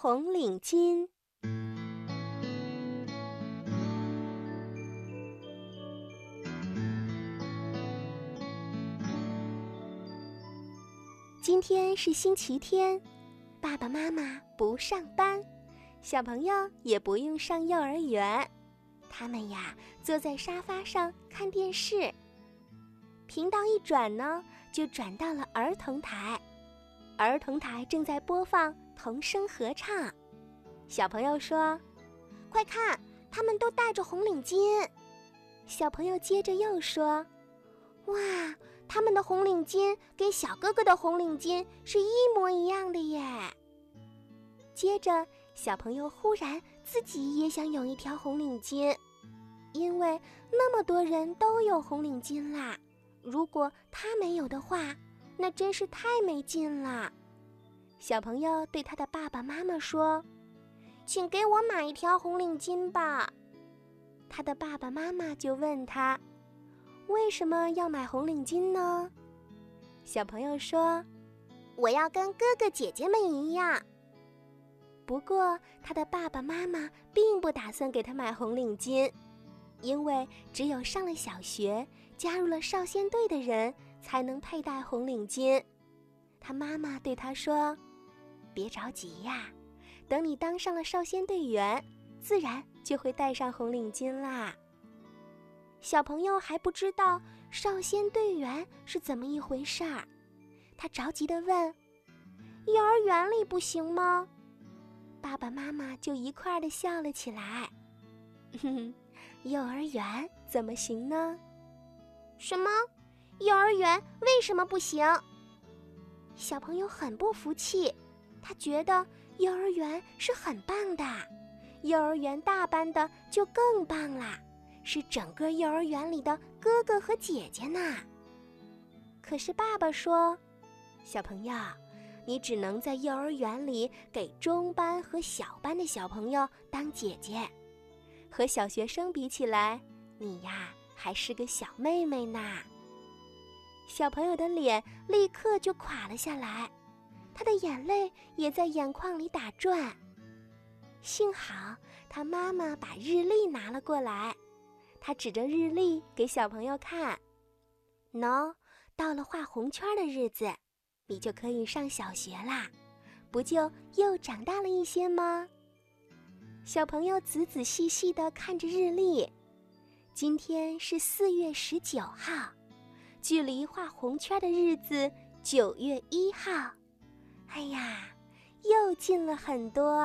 红领巾。今天是星期天，爸爸妈妈不上班，小朋友也不用上幼儿园，他们呀坐在沙发上看电视。频道一转呢，就转到了儿童台，儿童台正在播放童声合唱。小朋友说：“快看，他们都戴着红领巾。”小朋友接着又说：“哇！”他们的红领巾跟小哥哥的红领巾是一模一样的耶。接着，小朋友忽然自己也想有一条红领巾，因为那么多人都有红领巾啦。如果他没有的话，那真是太没劲了。小朋友对他的爸爸妈妈说：“请给我买一条红领巾吧。”他的爸爸妈妈就问他。为什么要买红领巾呢？小朋友说：“我要跟哥哥姐姐们一样。”不过，他的爸爸妈妈并不打算给他买红领巾，因为只有上了小学、加入了少先队的人才能佩戴红领巾。他妈妈对他说：“别着急呀，等你当上了少先队员，自然就会戴上红领巾啦。”小朋友还不知道少先队员是怎么一回事儿，他着急地问：“幼儿园里不行吗？”爸爸妈妈就一块儿的笑了起来。哼哼，幼儿园怎么行呢？什么？幼儿园为什么不行？小朋友很不服气，他觉得幼儿园是很棒的，幼儿园大班的就更棒啦。是整个幼儿园里的哥哥和姐姐呢。可是爸爸说：“小朋友，你只能在幼儿园里给中班和小班的小朋友当姐姐，和小学生比起来，你呀还是个小妹妹呢。”小朋友的脸立刻就垮了下来，他的眼泪也在眼眶里打转。幸好他妈妈把日历拿了过来。他指着日历给小朋友看：“喏，到了画红圈的日子，你就可以上小学啦，不就又长大了一些吗？”小朋友仔仔细细地看着日历，今天是四月十九号，距离画红圈的日子九月一号，哎呀，又近了很多。